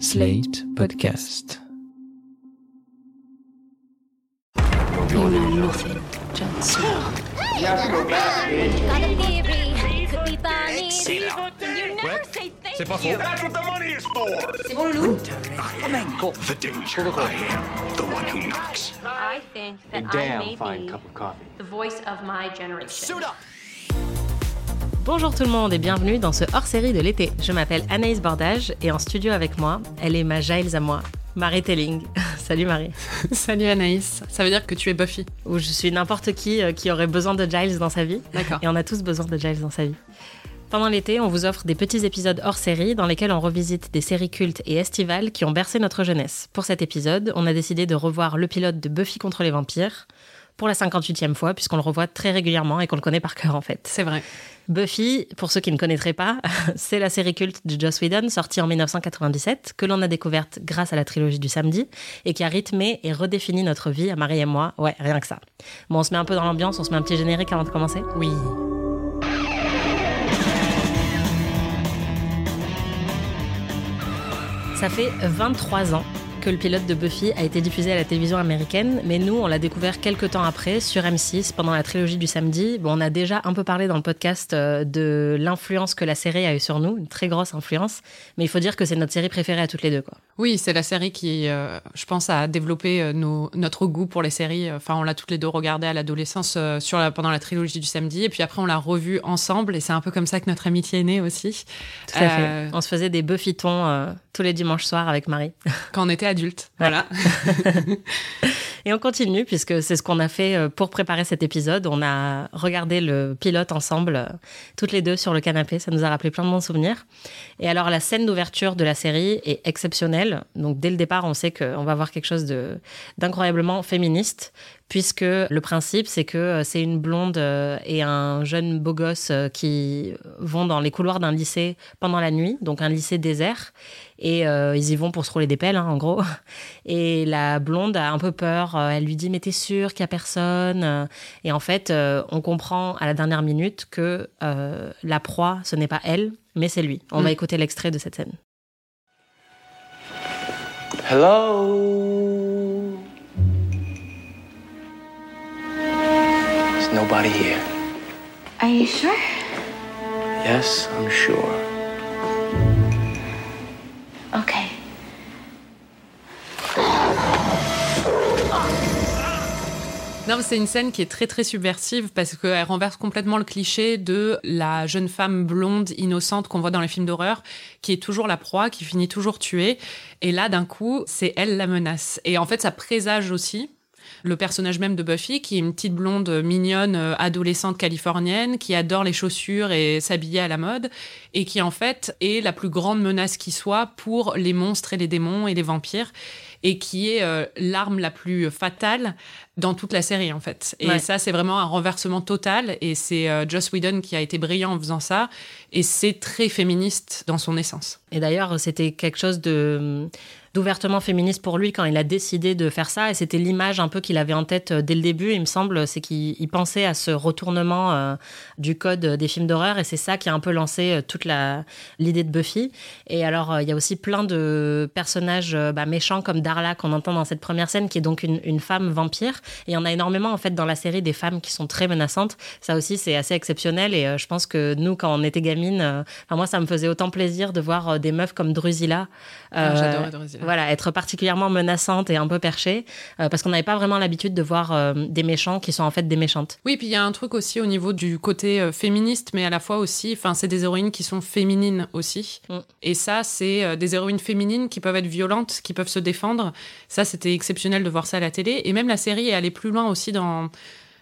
Slate Podcast. You know nothing, Jon Snow. Got a theory. Could be Bonnie. C'est. You never say thank C'est pas faux. you. That's what the money is for. C'est bon, Loulou? The danger. I am the one who knocks. I think that I may be the voice of my generation. Bonjour tout le monde et bienvenue dans ce hors-série de l'été. Je m'appelle Anaïs Bordage et en studio avec moi, elle est ma Giles à moi, Marie Telling. Salut Marie. Salut Anaïs, ça veut dire que tu es Buffy. Ou je suis n'importe qui euh, qui aurait besoin de Giles dans sa vie. D'accord. Et on a tous besoin de Giles dans sa vie. Pendant l'été, on vous offre des petits épisodes hors série dans lesquels on revisite des séries cultes et estivales qui ont bercé notre jeunesse. Pour cet épisode, on a décidé de revoir le pilote de Buffy contre les vampires pour la 58e fois, puisqu'on le revoit très régulièrement et qu'on le connaît par cœur en fait. C'est vrai. Buffy, pour ceux qui ne connaîtraient pas, c'est la série culte de Joss Whedon sortie en 1997 que l'on a découverte grâce à la trilogie du samedi et qui a rythmé et redéfini notre vie à Marie et moi. Ouais, rien que ça. Bon, on se met un peu dans l'ambiance, on se met un petit générique avant de commencer? Oui. Ça fait 23 ans que le pilote de Buffy a été diffusé à la télévision américaine, mais nous, on l'a découvert quelques temps après sur M6 pendant la trilogie du samedi. Bon, on a déjà un peu parlé dans le podcast euh, de l'influence que la série a eu sur nous, une très grosse influence, mais il faut dire que c'est notre série préférée à toutes les deux. Quoi. Oui, c'est la série qui, euh, je pense, a développé euh, nos- notre goût pour les séries. Enfin, on l'a toutes les deux regardé à l'adolescence euh, sur la, pendant la trilogie du samedi, et puis après, on l'a revue ensemble, et c'est un peu comme ça que notre amitié est née aussi. Tout à fait. On se faisait des Buffytons tous les dimanches soirs avec Marie. Quand on était adulte. Voilà. Et on continue puisque c'est ce qu'on a fait euh, pour préparer cet épisode. On a regardé le pilote ensemble, euh, toutes les deux sur le canapé. Ça nous a rappelé plein de bons souvenirs. Et alors la scène d'ouverture de la série est exceptionnelle. Donc dès le départ, on sait qu'on va voir quelque chose d'incroyablement féministe. Puisque le principe, c'est que euh, c'est une blonde euh, et un jeune beau gosse euh, qui vont dans les couloirs d'un lycée pendant la nuit, donc un lycée désert. Et euh, ils y vont pour se rouler des pelles, hein, en gros. Et la blonde a un peu peur. Elle lui dit Mais t'es sûre qu'il y a personne Et en fait, euh, on comprend à la dernière minute que euh, la proie, ce n'est pas elle, mais c'est lui. On Mm. va écouter l'extrait de cette scène. Hello? Nobody here. Are you sure? Yes, I'm sure. Okay. Non, mais c'est une scène qui est très très subversive parce qu'elle renverse complètement le cliché de la jeune femme blonde innocente qu'on voit dans les films d'horreur, qui est toujours la proie, qui finit toujours tuée. Et là, d'un coup, c'est elle la menace. Et en fait, ça présage aussi le personnage même de Buffy, qui est une petite blonde mignonne, euh, adolescente californienne, qui adore les chaussures et s'habiller à la mode, et qui en fait est la plus grande menace qui soit pour les monstres et les démons et les vampires, et qui est euh, l'arme la plus fatale dans toute la série en fait. Et Ouais. ça, c'est vraiment un renversement total, et c'est euh, Joss Whedon qui a été brillant en faisant ça, et c'est très féministe dans son essence. Et d'ailleurs, c'était quelque chose de d'ouvertement féministe pour lui quand il a décidé de faire ça. Et c'était l'image un peu qu'il avait en tête euh, dès le début, il me semble. C'est qu'il il pensait à ce retournement euh, du code des films d'horreur. Et c'est ça qui a un peu lancé euh, toute l'idée de Buffy. Et alors, euh, il y a aussi plein de personnages euh, bah, méchants comme Darla qu'on entend dans cette première scène, qui est donc une, une femme vampire. Et il y en a énormément, en fait, dans la série, des femmes qui sont très menaçantes. Ça aussi, c'est assez exceptionnel. Et euh, je pense que nous, quand on était gamine, euh, enfin, moi, ça me faisait autant plaisir de voir euh, des meufs comme Drusilla. Ah, euh, j'adorais Drusilla. Voilà, être particulièrement menaçante et un peu perchée. euh, parce qu'on n'avait pas vraiment l'habitude de voir euh, des méchants qui sont en fait des méchantes. Oui, puis il y a un truc aussi au niveau du côté euh, féministe, mais à la fois aussi, enfin, c'est des héroïnes qui sont féminines aussi. Mm. Et ça, c'est euh, des héroïnes féminines qui peuvent être violentes, qui peuvent se défendre. Ça, c'était exceptionnel de voir ça à la télé. Et même la série est allée plus loin aussi dans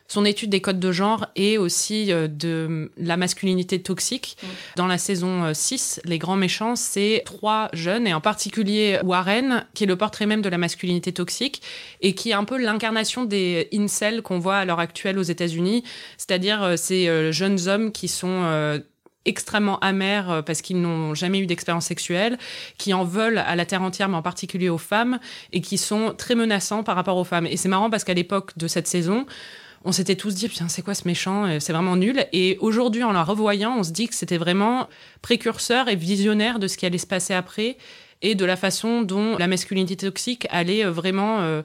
son étude des codes de genre et aussi euh, de la masculinité toxique. Dans la saison euh, 6, Les Grands Méchants, c'est trois jeunes, et en particulier Warren, qui est le portrait même de la masculinité toxique, et qui est un peu l'incarnation des incels qu'on voit à l'heure actuelle aux États-Unis, c'est-à-dire euh, ces euh, jeunes hommes qui sont... euh, extrêmement amers euh, parce qu'ils n'ont jamais eu d'expérience sexuelle, qui en veulent à la terre entière, mais en particulier aux femmes, et qui sont très menaçants par rapport aux femmes. Et c'est marrant parce qu'à l'époque de cette saison, on s'était tous dit, putain, c'est quoi ce méchant Euh, C'est vraiment nul. Et aujourd'hui, en la revoyant, on se dit que c'était vraiment précurseur et visionnaire de ce qui allait se passer après. et de la façon dont la masculinité toxique allait vraiment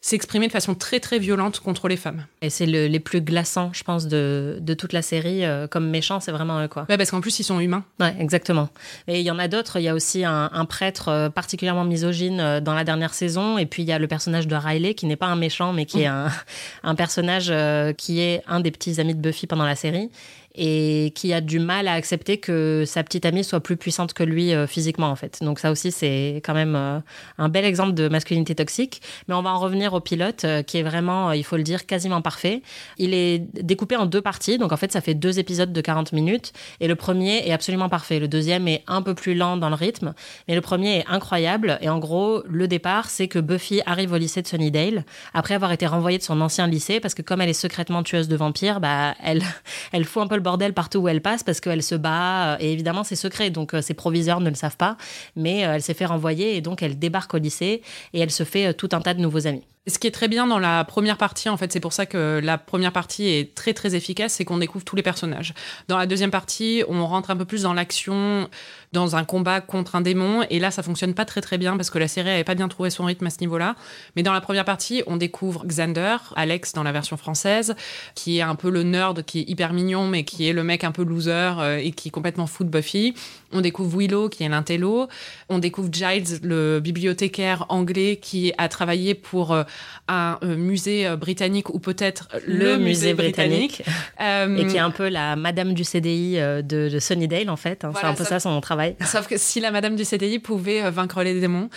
s'exprimer de façon très très violente contre les femmes. Et c'est le, les plus glaçants, je pense, de, de toute la série. Euh, comme méchants, c'est vraiment eux, quoi. Ouais, parce qu'en plus, ils sont humains. Ouais, exactement. Et il y en a d'autres. Il y a aussi un, un, prêtre euh, particulièrement misogyne euh, dans la dernière saison. Et puis, il y a le personnage de Riley, qui n'est pas un méchant, mais qui est un, un personnage qui est un des petits amis de Buffy pendant la série et qui a du mal à accepter que sa petite amie soit plus puissante que lui euh, physiquement en fait. Donc ça aussi c'est quand même euh, un bel exemple de masculinité toxique. Mais on va en revenir au pilote euh, qui est vraiment, il faut le dire, quasiment parfait. Il est découpé en deux parties, donc en fait ça fait deux épisodes de 40 minutes et le premier est absolument parfait. Le deuxième est un peu plus lent dans le rythme, mais le premier est incroyable. Et en gros, le départ c'est que Buffy arrive au lycée de Sunnydale après avoir été renvoyée de son ancien lycée parce que comme elle est secrètement tueuse de vampires, bah elle elle fout un peu le bordel partout où elle passe parce qu'elle se bat. Euh, et évidemment, c'est secret, donc euh, ses proviseurs ne le savent pas. Mais euh, elle s'est fait renvoyer et donc elle débarque au lycée et elle se fait tout un tas de nouveaux amis. Ce qui est très bien dans la première partie, en fait, c'est pour ça que la première partie est très très efficace, c'est qu'on découvre tous les personnages. Dans la deuxième partie, on rentre un peu plus dans l'action, dans un combat contre un démon, et là, ça fonctionne pas très très bien parce que la série avait pas bien trouvé son rythme à ce niveau-là. Mais dans la première partie, on découvre Xander, Alex dans la version française, qui est un peu le nerd, qui est hyper mignon, mais qui est le mec un peu loser euh, et qui est complètement fou de Buffy. On découvre Willow, qui est l'intello. On découvre Giles, le bibliothécaire anglais, qui a travaillé pour euh, un euh, musée euh, britannique ou peut-être le, musée, britannique. et qui est un peu la madame du CDI de, de Sunnydale, en fait. Hein. c'est un peu ça son travail. Sauf que si la madame du CDI pouvait vaincre les démons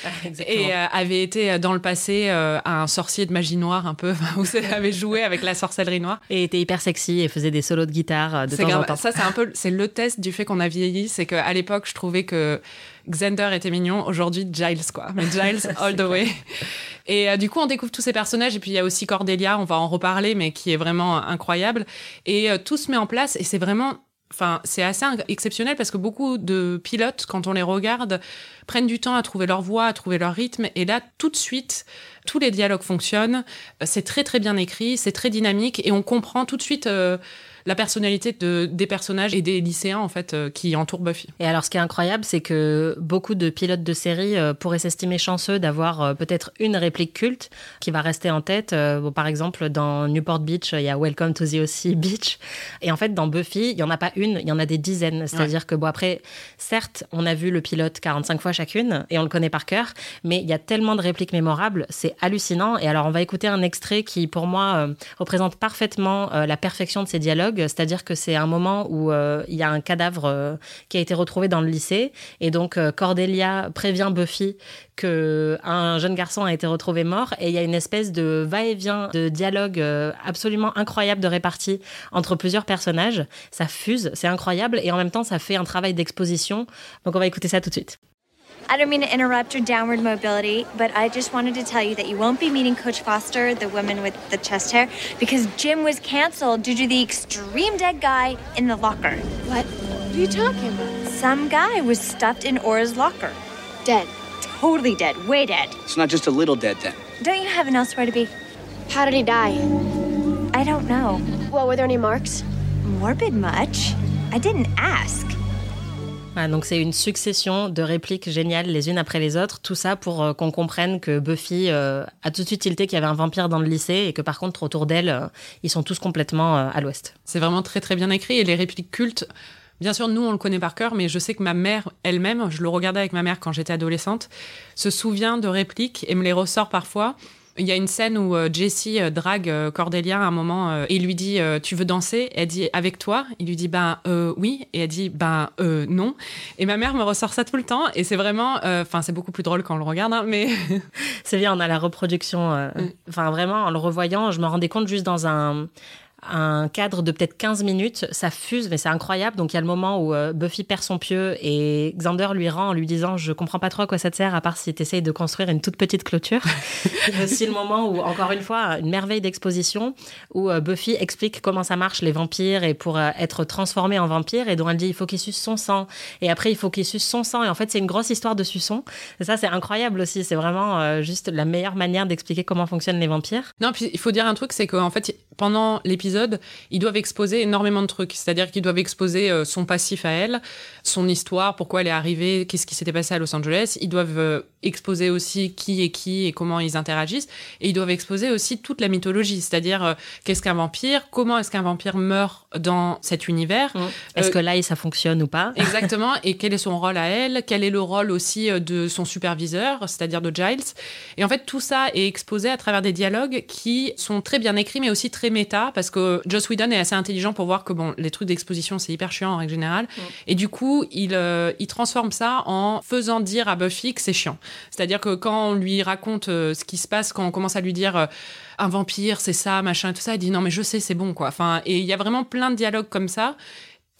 et avait été dans le passé un sorcier de magie noire un peu, où avait joué avec la sorcellerie noire. Et était hyper sexy et faisait des solos de guitare de temps en temps. Ça, c'est un peu, c'est le test du fait qu'on a vieilli, c'est qu'à l'époque, je trouvais que Xander était mignon. Aujourd'hui, Giles, quoi. Mais Giles, all the way. Et euh, du coup, on découvre tous ces personnages. Et puis, il y a aussi Cordelia, on va en reparler, mais qui est vraiment incroyable. Et euh, tout se met en place. Et c'est vraiment Enfin, c'est assez exceptionnel parce que beaucoup de pilotes, quand on les regarde, prennent du temps à trouver leur voix, à trouver leur rythme. Et là, tout de suite, tous les dialogues fonctionnent. C'est très très bien écrit, c'est très dynamique et on comprend tout de suite. Euh, la personnalité de, des personnages et des lycéens en fait euh, qui entourent Buffy. Et alors ce qui est incroyable, c'est que beaucoup de pilotes de série euh, pourraient s'estimer chanceux d'avoir euh, peut-être une réplique culte qui va rester en tête. par exemple, dans Newport Beach, il y a Welcome to the Ossie Beach. Et en fait, dans Buffy, il y en a pas une, il y en a des dizaines. C'est-à-dire que bon après, certes, on a vu le pilote 45 fois chacune et on le connaît par cœur, mais il y a tellement de répliques mémorables, c'est hallucinant. Et alors on va écouter un extrait qui, pour moi, représente parfaitement la perfection de ces dialogues c'est-à-dire que c'est un moment où euh, il y a un cadavre euh, qui a été retrouvé dans le lycée, et donc euh, Cordelia prévient Buffy que un jeune garçon a été retrouvé mort, et il y a une espèce de va-et-vient de dialogue absolument incroyable de répartie entre plusieurs personnages. Ça fuse, c'est incroyable, et en même temps ça fait un travail d'exposition. Donc on va écouter ça tout de suite. I don't mean to interrupt your downward mobility, but I just wanted to tell you that you won't be meeting Coach Foster, the woman with the chest hair, because Jim was canceled due to the extreme dead guy in the locker. What? What are you talking about? Some guy was stuffed in Aura's locker. Dead. Totally dead. Way dead. It's not just a little dead then. Don't you have an elsewhere to be? How did he die? I don't know. Well, were there any marks? Morbid much? I didn't ask. Donc c'est une succession de répliques géniales les unes après les autres, tout ça pour euh, qu'on comprenne que Buffy euh, a tout de suite tilté qu'il y avait un vampire dans le lycée et que par contre autour d'elle, euh, ils sont tous complètement à l'ouest. C'est vraiment très très bien écrit et les répliques cultes. Bien sûr, nous, on le connaît par cœur, mais je sais que ma mère elle-même, je le regardais avec ma mère quand j'étais adolescente, se souvient de répliques et me les ressort parfois. Il y a une scène où euh, Jessie euh, drague euh, Cordelia à un moment et lui dit Tu veux danser? Elle dit Avec toi? Il lui dit Ben oui. Et elle dit Ben non. Et ma mère me ressort ça tout le temps et c'est vraiment. Enfin, c'est beaucoup plus drôle quand on le regarde, hein, mais. c'est bien, on a la reproduction. Mm. Enfin, vraiment, en le revoyant, je me rendais compte juste dans un un cadre de peut-être 15 minutes, ça fuse, mais c'est incroyable. Donc il y a le moment où euh, Buffy perd son pieu et Xander lui rend en lui disant Je comprends pas trop à quoi ça te sert, à part si tu essayes de construire une toute petite clôture. il y a aussi le moment où, encore une fois, une merveille d'exposition, où euh, Buffy explique comment ça marche les vampires et pour euh, être transformé en vampire, et dont elle dit Il faut qu'il suce son sang, et après il faut qu'il suce son sang. Et en fait, c'est une grosse histoire de suçon. Et ça, c'est incroyable aussi. C'est vraiment juste la meilleure manière d'expliquer comment fonctionnent les vampires. Non, puis il faut dire un truc c'est qu'en fait, pendant l'épisode, épisodes, ils doivent exposer énormément de trucs. C'est-à-dire qu'ils doivent exposer euh, son passif à elle, son histoire, pourquoi elle est arrivée, qu'est-ce qui s'était passé à Los Angeles. Ils doivent euh, exposer aussi qui est qui et comment ils interagissent. Et ils doivent exposer aussi toute la mythologie. C'est-à-dire euh, qu'est-ce qu'un vampire, comment est-ce qu'un vampire meurt dans cet univers. Mmh. Est-ce que là, ça fonctionne ou pas? Exactement. Et quel est son rôle à elle? Quel est le rôle aussi de son superviseur, c'est-à-dire de Giles? Et en fait, tout ça est exposé à travers des dialogues qui sont très bien écrits, mais aussi très méta, parce que Joss Whedon est assez intelligent pour voir que bon, les trucs d'exposition, c'est hyper chiant en règle générale. Mm. Et du coup, il, euh, il transforme ça en faisant dire à Buffy que c'est chiant. C'est-à-dire que quand on lui raconte euh, ce qui se passe, quand on commence à lui dire euh, un vampire, c'est ça, machin, tout ça, il dit non, mais je sais, c'est bon, quoi. Enfin, et il y a vraiment plein de dialogues comme ça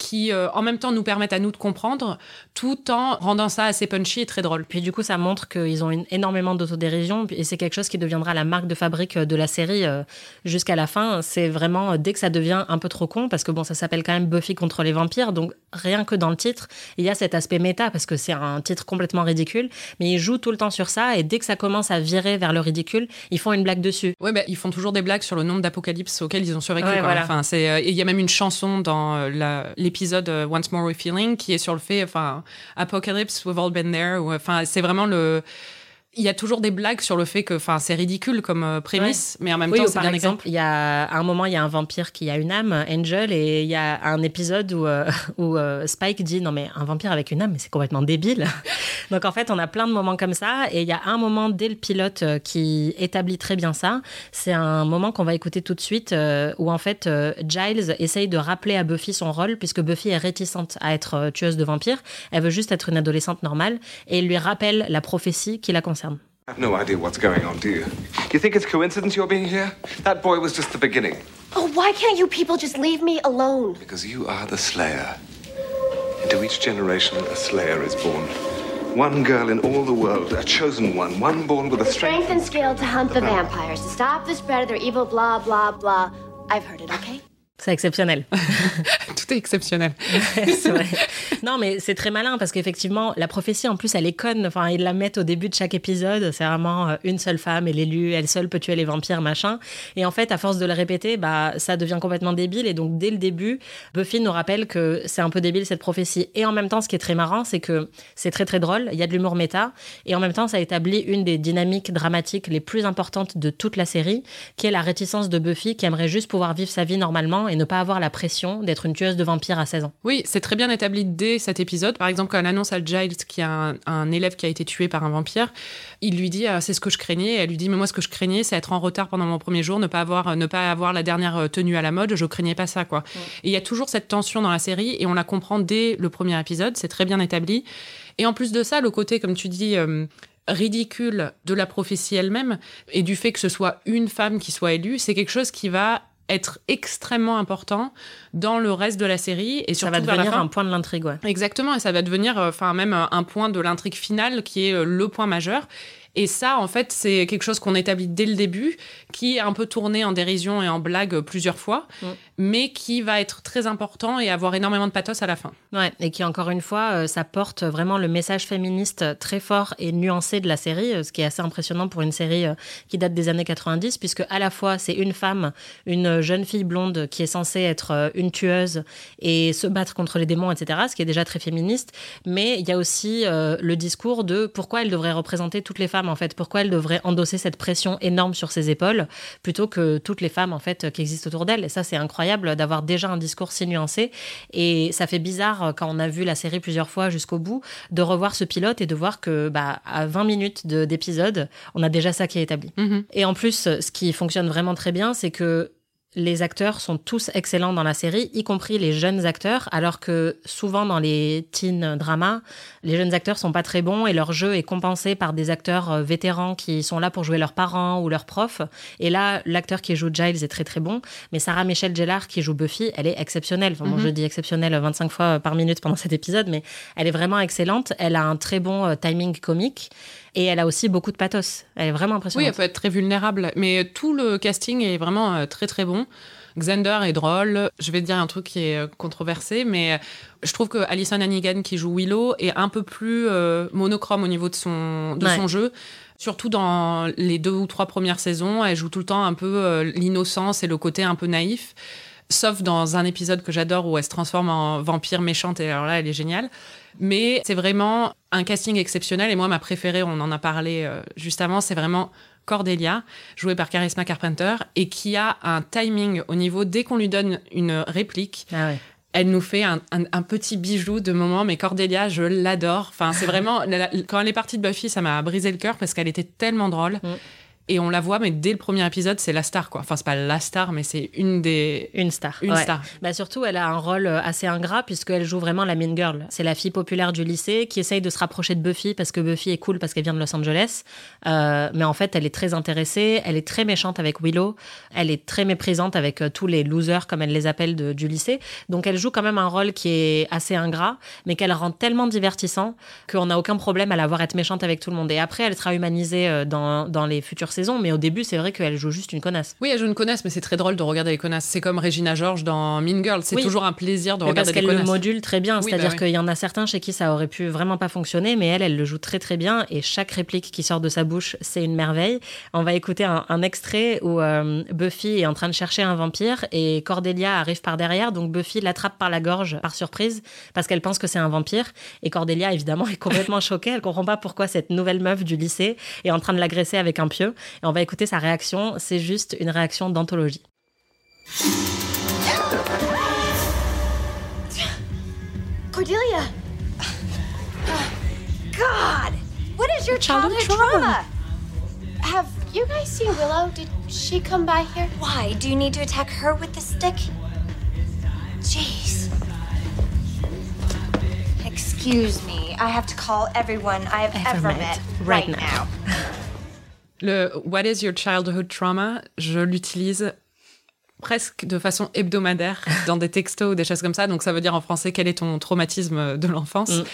qui euh, en même temps nous permettent à nous de comprendre tout en rendant ça assez punchy et très drôle. Puis du coup, ça montre qu'ils ont une, énormément d'autodérision et c'est quelque chose qui deviendra la marque de fabrique de la série euh, jusqu'à la fin. C'est vraiment euh, dès que ça devient un peu trop con, parce que bon, ça s'appelle quand même Buffy contre les vampires, donc rien que dans le titre, il y a cet aspect méta parce que c'est un titre complètement ridicule, mais ils jouent tout le temps sur ça et dès que ça commence à virer vers le ridicule, ils font une blague dessus. Ouais, bah, ils font toujours des blagues sur le nombre d'apocalypses auxquels ils ont survécu. Enfin, c'est, il y a même une chanson dans la, l'épisode euh, Once More Feeling qui est sur le fait, enfin, Apocalypse, we've all been there. Enfin, c'est vraiment le il y a toujours des blagues sur le fait que, enfin, c'est ridicule comme euh, prémisse, mais en même temps, c'est par exemple, il y a à un moment, il y a un vampire qui a une âme, Angel, et il y a un épisode où, euh, où euh, Spike dit non mais un vampire avec une âme, mais c'est complètement débile. Donc en fait, on a plein de moments comme ça, et il y a un moment dès le pilote qui établit très bien ça. C'est un moment qu'on va écouter tout de suite, où en fait Giles essaye de rappeler à Buffy son rôle, puisque Buffy est réticente à être tueuse de vampires. Elle veut juste être une adolescente normale, et il lui rappelle la prophétie qui la concerne. I have no idea what's going on, do you? You think it's coincidence you're being here? That boy was just the beginning. Oh, why can't you people just leave me alone? Because you are the Slayer. Into each generation, a Slayer is born. One girl in all the world, a chosen one, one born with a strength, strength and skill to hunt the vampires, to stop the spread of their evil, blah, blah, blah. I've heard it, okay? C'est exceptionnel. Tout est exceptionnel. vrai. Non, mais c'est très malin parce qu'effectivement, la prophétie, en plus, elle est conne. Enfin, ils la mettent au début de chaque épisode. C'est vraiment euh, une seule femme et l'élu, elle seule peut tuer les vampires, machin. Et en fait, à force de le répéter, bah, ça devient complètement débile. Et donc, dès le début, Buffy nous rappelle que c'est un peu débile cette prophétie. Et en même temps, ce qui est très marrant, c'est que c'est très très drôle. Il y a de l'humour méta. Et en même temps, ça établit une des dynamiques dramatiques les plus importantes de toute la série, qui est la réticence de Buffy qui aimerait juste pouvoir vivre sa vie normalement et ne pas avoir la pression d'être une tueuse de vampires à 16 ans. Oui, c'est très bien établi dès cet épisode. Par exemple, quand elle annonce à Giles qu'il y a un, élève qui a été tué par un vampire, il lui dit ah, c'est ce que je craignais. elle lui dit mais moi ce que je craignais c'est être en retard pendant mon premier jour, ne pas avoir ne pas avoir la dernière euh, tenue à la mode. Je craignais pas ça quoi. Et il y a toujours cette tension dans la série et on la comprend dès le premier épisode. C'est très bien établi. Et en plus de ça, le côté comme tu dis euh, ridicule de la prophétie elle-même et du fait que ce soit une femme qui soit élue, c'est quelque chose qui va être extrêmement important dans le reste de la série et surtout ça va devenir un point de l'intrigue ouais. exactement et ça va devenir euh, enfin même un point de l'intrigue finale qui est euh, le point majeur et ça, en fait, c'est quelque chose qu'on établit dès le début, qui est un peu tourné en dérision et en blague plusieurs fois, mm. mais qui va être très important et avoir énormément de pathos à la fin. Ouais, et qui, encore une fois, euh, ça porte vraiment le message féministe très fort et nuancé de la série, euh, ce qui est assez impressionnant pour une série euh, qui date des années 90, puisque à la fois, c'est une femme, une jeune fille blonde qui est censée être une tueuse et se battre contre les démons, etc., ce qui est déjà très féministe, mais il y a aussi le discours de pourquoi elle devrait représenter toutes les femmes en fait Pourquoi elle devrait endosser cette pression énorme sur ses épaules plutôt que toutes les femmes en fait qui existent autour d'elle Et ça, c'est incroyable d'avoir déjà un discours si nuancé. Et ça fait bizarre euh, quand on a vu la série plusieurs fois jusqu'au bout de revoir ce pilote et de voir que bah, à 20 minutes d'épisode, on a déjà ça qui est établi. Mm-hmm. Et en plus, ce qui fonctionne vraiment très bien, c'est que les acteurs sont tous excellents dans la série, y compris les jeunes acteurs, alors que souvent dans les teen dramas, les jeunes acteurs sont pas très bons et leur jeu est compensé par des acteurs euh, vétérans qui sont là pour jouer leurs parents ou leurs profs. Et là, l'acteur qui joue Giles est très très bon, mais Sarah Michelle Gellar qui joue Buffy, elle est exceptionnelle. Enfin, je dis exceptionnelle 25 fois par minute pendant cet épisode, mais elle est vraiment excellente. Elle a un très bon euh, timing comique. Et elle a aussi beaucoup de pathos. Elle est vraiment impressionnante. Oui, elle peut être très vulnérable. Mais tout le casting est vraiment euh, très très bon. Xander est drôle. Je vais te dire un truc qui est controversé, mais je trouve que Alison Hannigan qui joue Willow est un peu plus monochrome au niveau de son, de son jeu. Surtout dans les deux ou trois premières saisons, elle joue tout le temps un peu l'innocence et le côté un peu naïf sauf dans un épisode que j'adore où elle se transforme en vampire méchante et alors là elle est géniale. Mais c'est vraiment un casting exceptionnel et moi ma préférée, on en a parlé euh, juste avant, c'est vraiment Cordelia, jouée par Charisma Carpenter et qui a un timing au niveau dès qu'on lui donne une réplique. Ah elle nous fait un, petit bijou de moment, mais Cordelia, je l'adore. Enfin, c'est vraiment quand elle est partie de Buffy, ça m'a brisé le cœur parce qu'elle était tellement drôle. Mm. Et on la voit, mais dès le premier épisode, c'est la star, quoi. Enfin, c'est pas la star, mais c'est une des. Une star. Une star. Bah, surtout, elle a un rôle euh, assez ingrat, puisqu'elle joue vraiment la mean girl. C'est la fille populaire du lycée qui essaye de se rapprocher de Buffy, parce que Buffy est cool, parce qu'elle vient de Los Angeles. Euh, mais en fait, elle est très intéressée, elle est très méchante avec Willow, elle est très méprisante avec euh, tous les losers, comme elle les appelle, de, du lycée. Donc, elle joue quand même un rôle qui est assez ingrat, mais qu'elle rend tellement divertissant qu'on n'a aucun problème à la voir être méchante avec tout le monde. Et après, elle sera humanisée dans, dans les futures saisons, mais au début, c'est vrai qu'elle joue juste une connasse. Oui, elle joue une connasse, mais c'est très drôle de regarder les connasses. C'est comme Regina George dans Mean Girls. C'est toujours un plaisir de regarder les connasses. Parce qu'elle le module très bien. C'est-à-dire bah qu'il y en a certains chez qui ça aurait pu vraiment pas fonctionner, mais elle, elle le joue très très bien. Et chaque réplique qui sort de sa bouche, c'est une merveille. On va écouter un, extrait où euh, Buffy est en train de chercher un vampire et Cordelia arrive par derrière. Donc Buffy l'attrape par la gorge par surprise parce qu'elle pense que c'est un vampire. Et Cordelia, évidemment, est complètement choquée. Elle comprend pas pourquoi cette nouvelle meuf du lycée est en train de l'agresser avec un pieu. Et on va écouter sa réaction c'est juste une réaction d'anthologie. Cordelia! God! What is your childhood, trauma? Have you guys seen Willow? Did she come by here? Why? Do you need to attack her with the stick? Jeez. Excuse me. I have to call everyone I have ever, met, right, now. Le What is your childhood trauma Je l'utilise presque de façon hebdomadaire dans des textos ou des choses comme ça. Donc ça veut dire en français quel est ton traumatisme de l'enfance? Mm.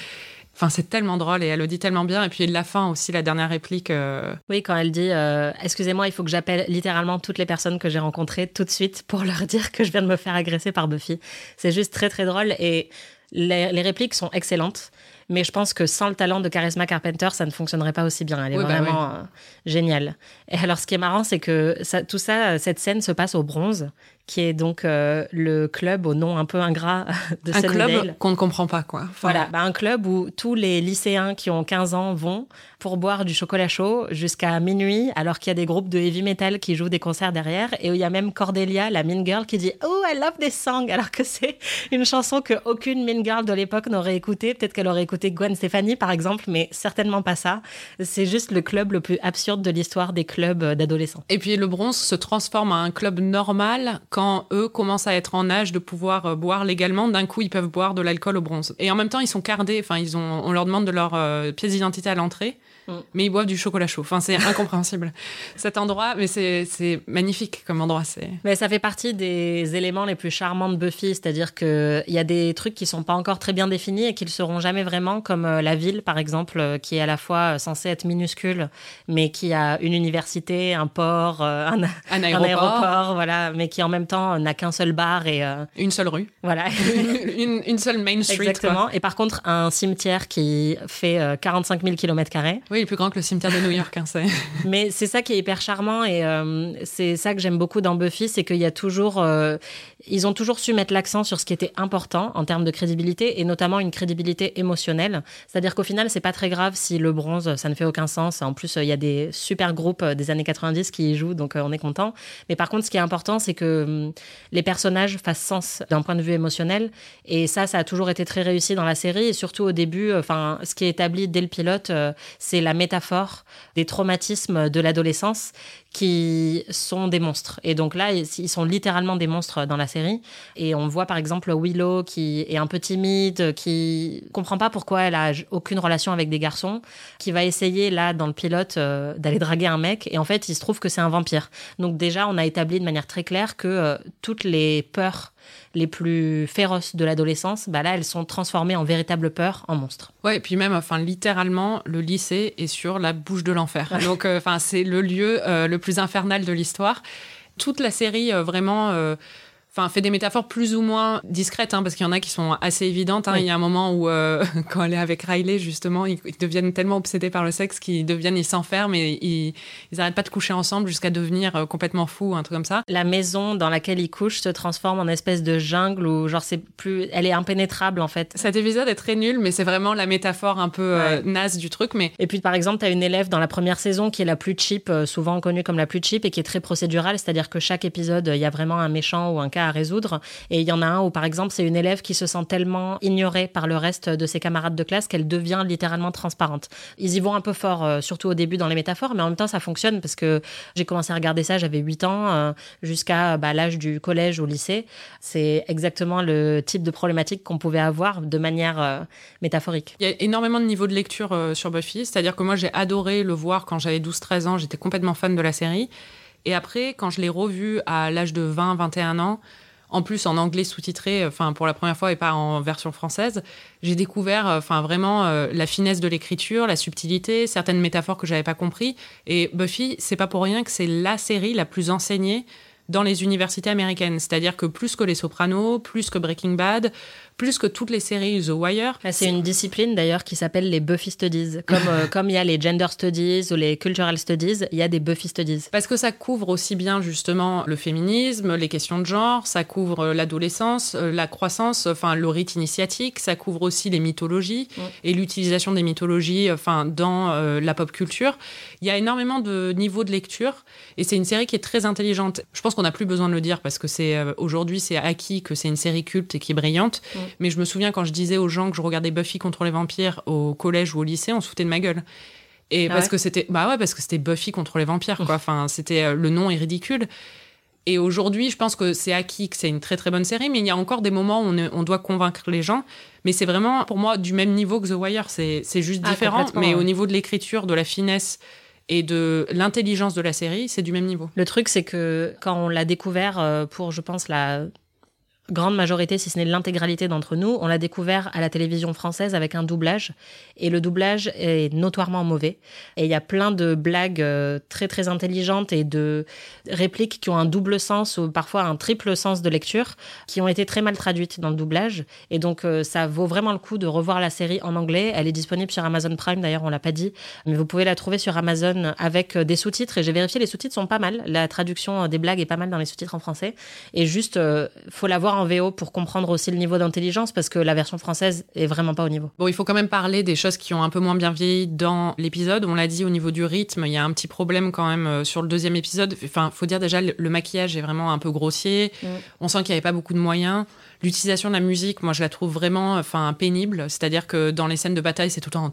Enfin, c'est tellement drôle et elle le dit tellement bien. Et puis la fin aussi, la dernière réplique. Euh, oui, quand elle dit euh, Excusez-moi, il faut que j'appelle littéralement toutes les personnes que j'ai rencontrées tout de suite pour leur dire que je viens de me faire agresser par Buffy. C'est juste très très drôle et les répliques sont excellentes. Mais je pense que sans le talent de Charisma Carpenter, ça ne fonctionnerait pas aussi bien. Elle est bah vraiment euh, géniale. Et alors, ce qui est marrant, c'est que ça, tout ça, cette scène se passe au bronze qui est donc euh, le club au nom un peu ingrat de Un club qu'on ne comprend pas, quoi. voilà, bah, un club où tous les lycéens qui ont 15 ans vont pour boire du chocolat chaud jusqu'à minuit, alors qu'il y a des groupes de heavy metal qui jouent des concerts derrière, et où il y a même Cordelia, la mean girl, qui dit « Oh, I love this song !» alors que c'est une chanson que aucune mean girl de l'époque n'aurait écouté. Peut-être qu'elle aurait écouté Gwen Stefani, par exemple, mais certainement pas ça. C'est juste le club le plus absurde de l'histoire des clubs d'adolescents. Et puis le bronze se transforme en un club normal quand eux commencent à être en âge de pouvoir euh, boire légalement, d'un coup, ils peuvent boire de l'alcool au bronze. Et en même temps, ils sont cardés. Enfin, ils ont, on leur demande de leur euh, pièce d'identité à l'entrée. Mm. mais ils boivent du chocolat chaud. Enfin, c'est incompréhensible cet endroit, mais c'est magnifique comme endroit. Mais ça fait partie des éléments les plus charmants de Buffy, c'est-à-dire qu'il y a des trucs qui sont pas encore très bien définis et qui le seront jamais vraiment, comme euh, la ville par exemple, euh, qui est à la fois euh, censée être minuscule, mais qui a une université, un port, un, aéroport. voilà, mais qui en même temps n'a qu'un seul bar et une seule rue. Voilà, une, seule main street. Exactement. Et par contre, un cimetière qui fait 45 000 km carrés. Oui, il est plus grand que le cimetière de New York, hein, Mais c'est ça qui est hyper charmant et euh, c'est ça que j'aime beaucoup dans Buffy, c'est qu'il y a toujours, euh, ils ont toujours su mettre l'accent sur ce qui était important en termes de crédibilité et notamment une crédibilité émotionnelle. C'est-à-dire qu'au final, c'est pas très grave si le bronze, ça ne fait aucun sens. En plus, il y a des super groupes des années 90 qui y jouent, donc euh, on est content. Mais par contre, ce qui est important, c'est que hum, les personnages fassent sens d'un point de vue émotionnel. Et ça, ça a toujours été très réussi dans la série et surtout au début, enfin, ce qui est établi dès le pilote, c'est la métaphore des traumatismes de l'adolescence qui sont des monstres. Et donc là, ils sont littéralement des monstres dans la série. Et on voit par exemple Willow qui est un peu timide, qui comprend pas pourquoi elle a aucune relation avec des garçons, qui va essayer là dans le pilote euh, d'aller draguer un mec. Et en fait, il se trouve que c'est un vampire. Donc déjà, on a établi de manière très claire que euh, toutes les peurs les plus féroces de l'adolescence, bah là, elles sont transformées en véritables peurs, en monstres. Ouais, et puis même, enfin, littéralement, le lycée est sur la bouche de l'enfer. Donc, euh, enfin, c'est le lieu le plus infernal de l'histoire. Toute la série, euh, vraiment enfin, fait des métaphores plus ou moins discrètes, hein, parce qu'il y en a qui sont assez évidentes. Hein. Il y a un moment où, euh, quand elle est avec Riley, justement, ils, deviennent tellement obsédés par le sexe qu'ils deviennent, ils s'enferment et ils, ils arrêtent pas de coucher ensemble jusqu'à devenir euh, complètement fous, un truc comme ça. La maison dans laquelle ils couchent se transforme en espèce de jungle où, genre, c'est plus, elle est impénétrable en fait. Cet épisode est très nul, mais c'est vraiment la métaphore un peu euh, naze du truc. Mais et puis par exemple, tu as une élève dans la première saison qui est la plus cheap, souvent connue comme la plus cheap et qui est très procédurale, c'est-à-dire que chaque épisode, il y a vraiment un méchant ou un cas à résoudre. Et il y en a un où, par exemple, c'est une élève qui se sent tellement ignorée par le reste de ses camarades de classe qu'elle devient littéralement transparente. Ils y vont un peu fort, euh, surtout au début dans les métaphores, mais en même temps, ça fonctionne parce que j'ai commencé à regarder ça, j'avais 8 ans, euh, jusqu'à bah, l'âge du collège ou lycée. C'est exactement le type de problématique qu'on pouvait avoir de manière euh, métaphorique. Il y a énormément de niveaux de lecture sur Buffy, c'est-à-dire que moi, j'ai adoré le voir quand j'avais 12-13 ans, j'étais complètement fan de la série. Et après, quand je l'ai revu à l'âge de 20-21 ans, en plus en anglais sous-titré, enfin pour la première fois et pas en version française, j'ai découvert, enfin vraiment euh, la finesse de l'écriture, la subtilité, certaines métaphores que j'avais pas compris. Et Buffy, c'est pas pour rien que c'est la série la plus enseignée dans les universités américaines. C'est-à-dire que plus que Les Sopranos, plus que Breaking Bad, plus que toutes les séries The Wire. Ah, c'est une discipline d'ailleurs qui s'appelle les Buffy Studies. Comme, euh, comme il y a les Gender Studies ou les Cultural Studies, il y a des Buffy Studies. Parce que ça couvre aussi bien justement le féminisme, les questions de genre, ça couvre euh, l'adolescence, euh, la croissance, enfin le rite initiatique, ça couvre aussi les mythologies mm. et l'utilisation des mythologies enfin, dans la pop culture. Il y a énormément de niveaux de lecture et c'est une série qui est très intelligente. Je pense qu'on n'a plus besoin de le dire parce que c'est aujourd'hui c'est acquis que c'est une série culte et qui est brillante. Mm. Mais je me souviens quand je disais aux gens que je regardais Buffy contre les vampires au collège ou au lycée, on se foutait de ma gueule. Et ah parce que c'était bah ouais parce que c'était Buffy contre les vampires quoi. Enfin, c'était euh, le nom est ridicule. Et aujourd'hui, je pense que c'est acquis que c'est une très très bonne série, mais il y a encore des moments où on, doit convaincre les gens. Mais c'est vraiment, pour moi, du même niveau que The Wire. C'est juste ah, différent, mais au niveau de l'écriture, de la finesse et de l'intelligence de la série, c'est du même niveau. Le truc, c'est que quand on l'a découvert euh, pour, je pense, la grande majorité, si ce n'est l'intégralité d'entre nous, on l'a découvert à la télévision française avec un doublage. Et le doublage est notoirement mauvais. Et il y a plein de blagues euh, très très intelligentes et de répliques qui ont un double sens ou parfois un triple sens de lecture qui ont été très mal traduites dans le doublage. Et donc euh, ça vaut vraiment le coup de revoir la série en anglais. Elle est disponible sur Amazon Prime d'ailleurs, on l'a pas dit, mais vous pouvez la trouver sur Amazon avec euh, des sous-titres. Et j'ai vérifié, les sous-titres sont pas mal. La traduction des blagues est pas mal dans les sous-titres en français. Et juste, faut la voir en VO pour comprendre aussi le niveau d'intelligence parce que la version française est vraiment pas au niveau. Bon, il faut quand même parler des choses qui ont un peu moins bien vieilli dans l'épisode. On l'a dit au niveau du rythme, il y a un petit problème quand même euh, sur le deuxième épisode. Enfin, faut dire déjà le maquillage est vraiment un peu grossier. Mm. On sent qu'il n'y avait pas beaucoup de moyens. L'utilisation de la musique, moi, je la trouve vraiment, enfin, pénible. C'est-à-dire que dans les scènes de bataille, c'est tout le temps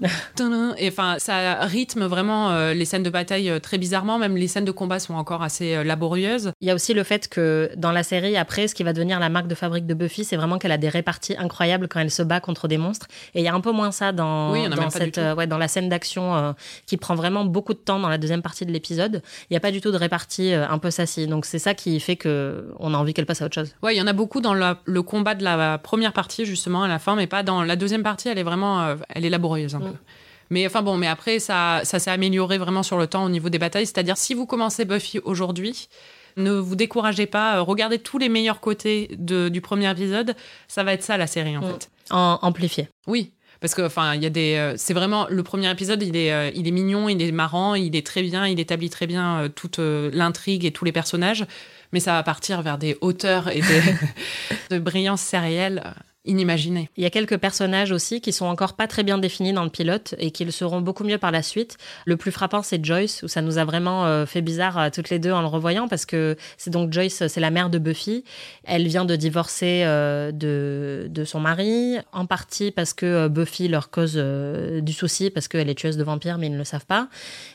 et enfin, ça rythme vraiment euh, les scènes de bataille euh, très bizarrement. Même les scènes de combat sont encore assez laborieuses. Il y a aussi le fait que dans la série, après, ce qui va devenir la marque de fabrique de Buffy, c'est vraiment qu'elle a des réparties incroyables quand elle se bat contre des monstres. Et il y a un peu moins ça dans, dans, cette, euh, ouais, dans la scène d'action euh, qui prend vraiment beaucoup de temps dans la deuxième partie de l'épisode. Il n'y a pas du tout de répartie euh, un peu sassy. Donc c'est ça qui fait que on a envie qu'elle passe à autre chose. Ouais, il y en a beaucoup dans le combat de la première partie justement à la fin, mais pas dans la deuxième partie. Elle est vraiment, elle est laborieuse mm. Peu. Mais enfin bon, mais après ça, ça s'est amélioré vraiment sur le temps au niveau des batailles. C'est-à-dire si vous commencez Buffy aujourd'hui, ne vous découragez pas, euh, regardez tous les meilleurs côtés du premier épisode. Ça va être ça la série en mm. fait. En amplifié. Oui, parce que enfin il y a des euh, c'est vraiment le premier épisode il est euh, il est mignon il est marrant il est très bien il établit très bien toute l'intrigue et tous les personnages mais ça va partir vers des hauteurs et des de brillance sérielle inimaginé. Il y a quelques personnages aussi qui sont encore pas très bien définis dans le pilote et qui le seront beaucoup mieux par la suite. Le plus frappant, c'est Joyce, où ça nous a vraiment euh, fait bizarre à toutes les deux en le revoyant, parce que c'est donc Joyce, c'est la mère de Buffy. Elle vient de divorcer euh, de, de son mari, en partie parce que euh, Buffy leur cause du souci, parce qu'elle est tueuse de vampires, mais ils ne le savent pas.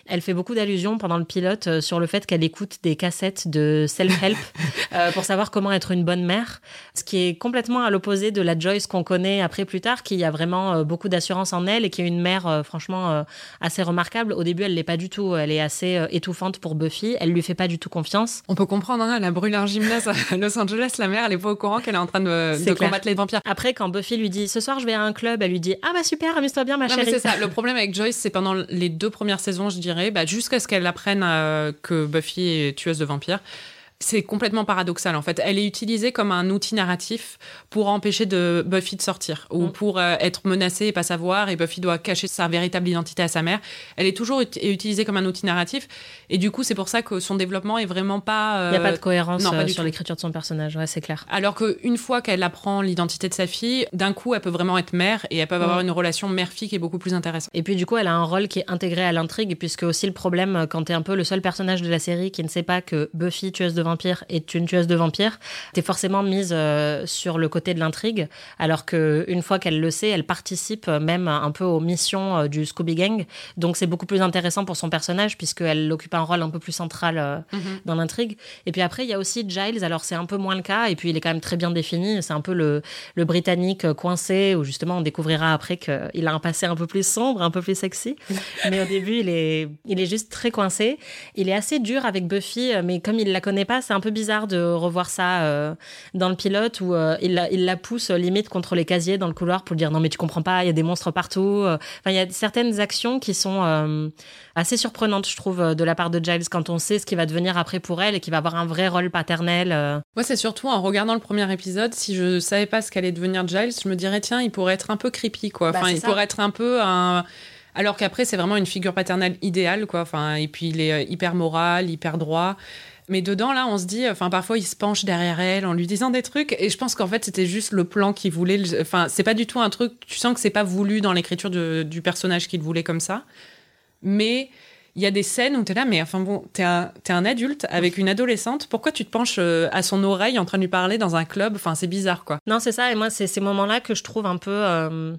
Elle fait beaucoup d'allusions pendant le pilote sur le fait qu'elle écoute des cassettes de self-help pour savoir comment être une bonne mère, ce qui est complètement à l'opposé de la Joyce qu'on connaît après plus tard, qui a vraiment euh, beaucoup d'assurance en elle et qui est une mère euh, franchement euh, assez remarquable. Au début, elle l'est pas du tout. Elle est assez étouffante pour Buffy. Elle lui fait pas du tout confiance. On peut comprendre, hein, elle a brûlé un gymnase à Los Angeles. La mère, elle est pas au courant qu'elle est en train de, combattre les vampires. Après, quand Buffy lui dit ce soir je vais à un club, elle lui dit ah bah super, amuse-toi bien ma chérie. C'est ça. Le problème avec Joyce, c'est pendant les deux premières saisons, je dirais, bah, jusqu'à ce qu'elle apprenne que Buffy est tueuse de vampires c'est complètement paradoxal en fait. Elle est utilisée comme un outil narratif pour empêcher de Buffy de sortir ou mm. pour euh, être menacée et pas savoir et Buffy doit cacher sa véritable identité à sa mère. Elle est toujours utilisée comme un outil narratif et du coup c'est pour ça que son développement est vraiment pas. Il n'y a pas de cohérence euh, sur l'écriture de son personnage, ouais, c'est clair. Alors qu'une fois qu'elle apprend l'identité de sa fille, d'un coup elle peut vraiment être mère et elle peut avoir mm. une relation mère-fille qui est beaucoup plus intéressante. Et puis du coup elle a un rôle qui est intégré à l'intrigue puisque aussi le problème euh, quand tu es un peu le seul personnage de la série qui ne sait pas que Buffy tueuse est une tueuse de vampires, t'es forcément mise euh, sur le côté de l'intrigue, alors que une fois qu'elle le sait, elle participe même un peu aux missions euh, du Scooby Gang. Donc c'est beaucoup plus intéressant pour son personnage puisqu'elle occupe un rôle un peu plus central euh, mhm. dans l'intrigue. Et puis après, il y a aussi Giles. Alors c'est un peu moins le cas, et puis il est quand même très bien défini. C'est un peu le, le britannique coincé, où justement on découvrira après qu'il a un passé un peu plus sombre, un peu plus sexy. mais au début, il est, il est juste très coincé. Il est assez dur avec Buffy, mais comme il la connaît pas, c'est un peu bizarre de revoir ça euh, dans le pilote où euh, il, la, il, la, pousse euh, limite contre les casiers dans le couloir pour lui dire non mais tu comprends pas, il y a des monstres partout. Enfin, il y a certaines actions qui sont assez surprenantes, je trouve, de la part de Giles quand on sait ce qui va devenir après pour elle et qui va avoir un vrai rôle paternel. Moi, c'est surtout en regardant le premier épisode, si je savais pas ce qu'allait devenir Giles, je me dirais tiens, il pourrait être un peu creepy quoi. Bah, enfin, il pourrait être un peu un alors qu'après, c'est vraiment une figure paternelle idéale, quoi. Enfin, et puis il est hyper moral, hyper droit. Mais dedans, là, on se dit, enfin, parfois, il se penche derrière elle en lui disant des trucs. Et je pense qu'en fait, c'était juste le plan qu'il voulait. Enfin, c'est pas du tout un truc. Tu sens que c'est pas voulu dans l'écriture du personnage qu'il voulait comme ça. Mais il y a des scènes où tu es là, mais enfin bon, tu es, un adulte avec une adolescente. Pourquoi tu te penches euh, à son oreille en train de lui parler dans un club? Enfin, c'est bizarre, quoi. Non, c'est ça. Et moi, c'est ces moments-là que je trouve un peu. Euh,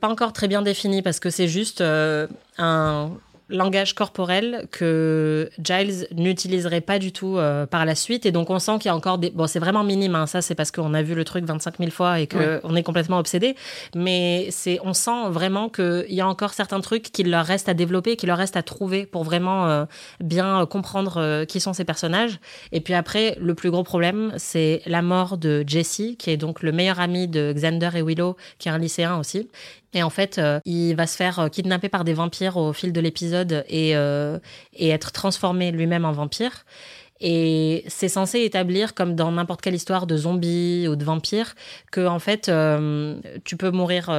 pas encore très bien défini parce que c'est juste euh, un langage corporel que Giles n'utiliserait pas du tout euh, par la suite. Et donc, on sent qu'il y a encore des. Bon, c'est vraiment minime, hein. ça, c'est parce qu'on a vu le truc 25 000 fois et qu'on est complètement obsédé. Mais c'est, on sent vraiment qu'il y a encore certains trucs qu'il leur reste à développer, qu'il leur reste à trouver pour vraiment euh, bien comprendre euh, qui sont ces personnages. Et puis après, le plus gros problème, c'est la mort de Jesse, qui est donc le meilleur ami de Xander et Willow, qui est un lycéen aussi. Et en fait, euh, il va se faire euh, kidnapper par des vampires au fil de l'épisode et, euh, et être transformé lui-même en vampire. Et c'est censé établir, comme dans n'importe quelle histoire de zombies ou de vampires, que en fait, tu peux mourir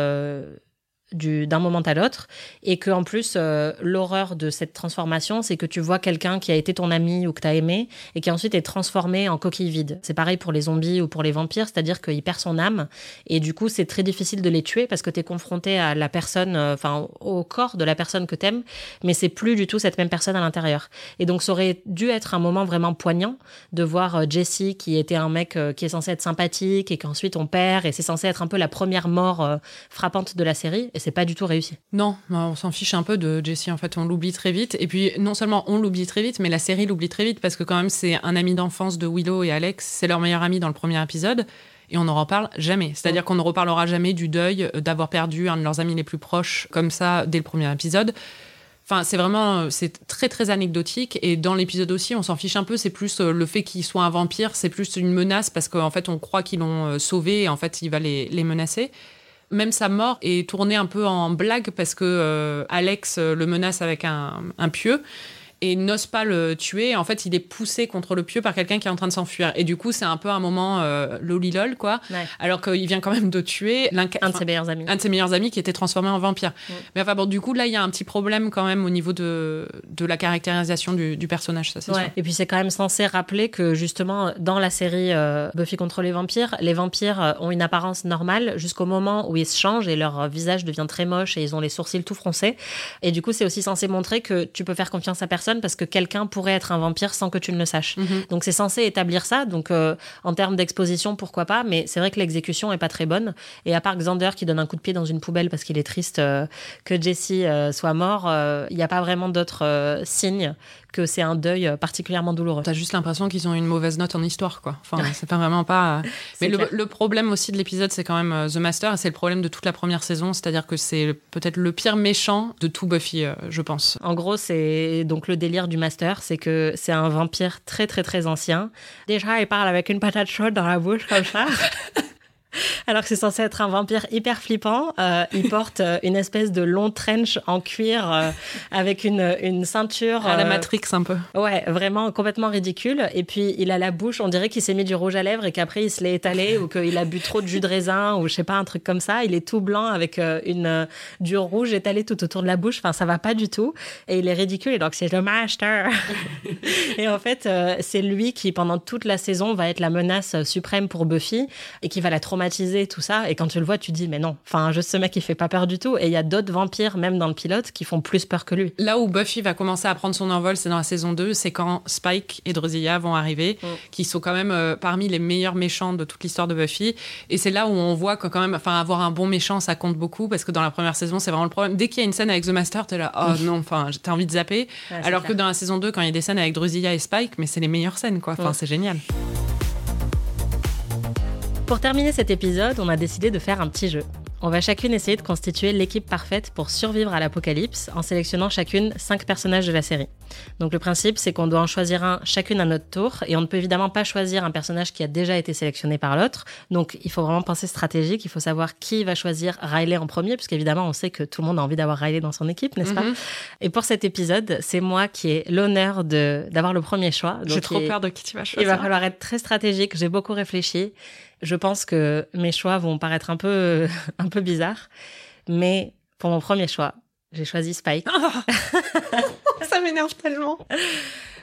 d'un moment à l'autre et que plus euh, l'horreur de cette transformation c'est que tu vois quelqu'un qui a été ton ami ou que tu as aimé et qui ensuite est transformé en coquille vide. C'est pareil pour les zombies ou pour les vampires, c'est-à-dire qu'il perd son âme et du coup c'est très difficile de les tuer parce que tu es confronté à la personne euh, enfin au corps de la personne que t'aimes mais c'est plus du tout cette même personne à l'intérieur. Et donc ça aurait dû être un moment vraiment poignant de voir euh, Jesse qui était un mec qui est censé être sympathique et qu'ensuite on perd et c'est censé être un peu la première mort frappante de la série c'est pas du tout réussi. Non, on s'en fiche un peu de Jessie, en fait, on l'oublie très vite. Et puis, non seulement on l'oublie très vite, mais la série l'oublie très vite parce que, quand même, c'est un ami d'enfance de Willow et Alex, c'est leur meilleur ami dans le premier épisode. Et on n'en reparle jamais. C'est-à-dire qu'on ne reparlera jamais du deuil d'avoir perdu un de leurs amis les plus proches comme ça dès le premier épisode. Enfin, c'est vraiment, c'est très très anecdotique. Et dans l'épisode aussi, on s'en fiche un peu. C'est plus euh, le fait qu'il soit un vampire, c'est plus une menace parce qu'en fait, on croit qu'ils l'ont euh, sauvé et en fait, il va les, les menacer même sa mort est tournée un peu en blague parce que euh, Alex euh, le menace avec un, un pieu et n'ose pas le tuer. En fait, il est poussé contre le pieu par quelqu'un qui est en train de s'enfuir. Et du coup, c'est un peu un moment euh, lolilol, quoi. Alors qu'il vient quand même de tuer un de ses meilleurs amis. Un de ses meilleurs amis qui était transformé en vampire. Mais enfin, bon, du coup, là, il y a un petit problème quand même au niveau de, de la caractérisation du, personnage, ça, c'est sûr. Et puis, c'est quand même censé rappeler que justement, dans la série euh, Buffy contre les vampires, les vampires euh, ont une apparence normale jusqu'au moment où ils se changent et leur visage devient très moche et ils ont les sourcils tout froncés. Et du coup, c'est aussi censé montrer que tu peux faire confiance à personne parce que quelqu'un pourrait être un vampire sans que tu ne le saches. Mhm. Donc c'est censé établir ça. Donc euh, en termes d'exposition, pourquoi pas Mais c'est vrai que l'exécution est pas très bonne. Et à part Xander qui donne un coup de pied dans une poubelle parce qu'il est triste euh, que Jesse euh, soit mort, il n'y a pas vraiment d'autres signes que c'est un deuil particulièrement douloureux. T'as juste l'impression qu'ils ont une mauvaise note en histoire, quoi. Enfin, c'est pas vraiment pas. Mais le, problème aussi de l'épisode, c'est quand même The Master, et c'est le problème de toute la première saison, c'est-à-dire que c'est peut-être le pire méchant de tout Buffy, je pense. En gros, c'est donc le délire du master, c'est que c'est un vampire très très très ancien. Déjà, il parle avec une patate chaude dans la bouche comme ça. Alors que c'est censé être un vampire hyper flippant, euh, il porte euh, une espèce de long trench en cuir euh, avec une, une ceinture. À la Matrix un peu. Ouais, vraiment complètement ridicule. Et puis il a la bouche, on dirait qu'il s'est mis du rouge à lèvres et qu'après il se l'est étalé ou qu'il a bu trop de jus de raisin ou je sais pas un truc comme ça. Il est tout blanc avec une du rouge étalé tout autour de la bouche. Enfin, ça va pas du tout. Et il est ridicule. Et donc c'est le master. et en fait, c'est lui qui pendant toute la saison va être la menace suprême pour Buffy et qui va la traumatiser tout ça. Et quand tu le vois, tu dis mais non. Enfin, juste ce mec il fait pas peur du tout. Et il y a d'autres vampires même dans le pilote qui font plus peur que lui. Là où Buffy va commencer à prendre son envol, c'est dans la saison 2, c'est quand Spike et Drusilla vont arriver, Mm. qui sont quand même euh, parmi les meilleurs méchants de toute l'histoire de Buffy. Et c'est là où on voit que quand même, enfin, avoir un bon méchant, ça compte beaucoup, parce que dans la première saison, c'est vraiment le problème. Dès qu'il y a une scène avec The Master, t'es là, oh non, enfin, t'as envie de zapper. Ouais, Alors que clair. dans la saison 2, quand il y a des scènes avec Drusilla et Spike, mais c'est les meilleures scènes, quoi. Enfin, Mm. c'est génial. Pour terminer cet épisode, on a décidé de faire un petit jeu. On va chacune essayer de constituer l'équipe parfaite pour survivre à l'apocalypse en sélectionnant chacune cinq personnages de la série. Donc le principe, c'est qu'on doit en choisir un chacune à notre tour et on ne peut évidemment pas choisir un personnage qui a déjà été sélectionné par l'autre. Donc il faut vraiment penser stratégique, il faut savoir qui va choisir Riley en premier, puisqu'évidemment on sait que tout le monde a envie d'avoir Riley dans son équipe, n'est-ce pas Mhm. Et pour cet épisode, c'est moi qui ai l'honneur d'avoir le premier choix. J'ai trop il- peur de qui tu vas il choisir. va falloir être très stratégique. J'ai beaucoup réfléchi. Je pense que mes choix vont paraître un peu, un peu bizarres. Mais pour mon premier choix, j'ai choisi Spike. ça m'énerve tellement.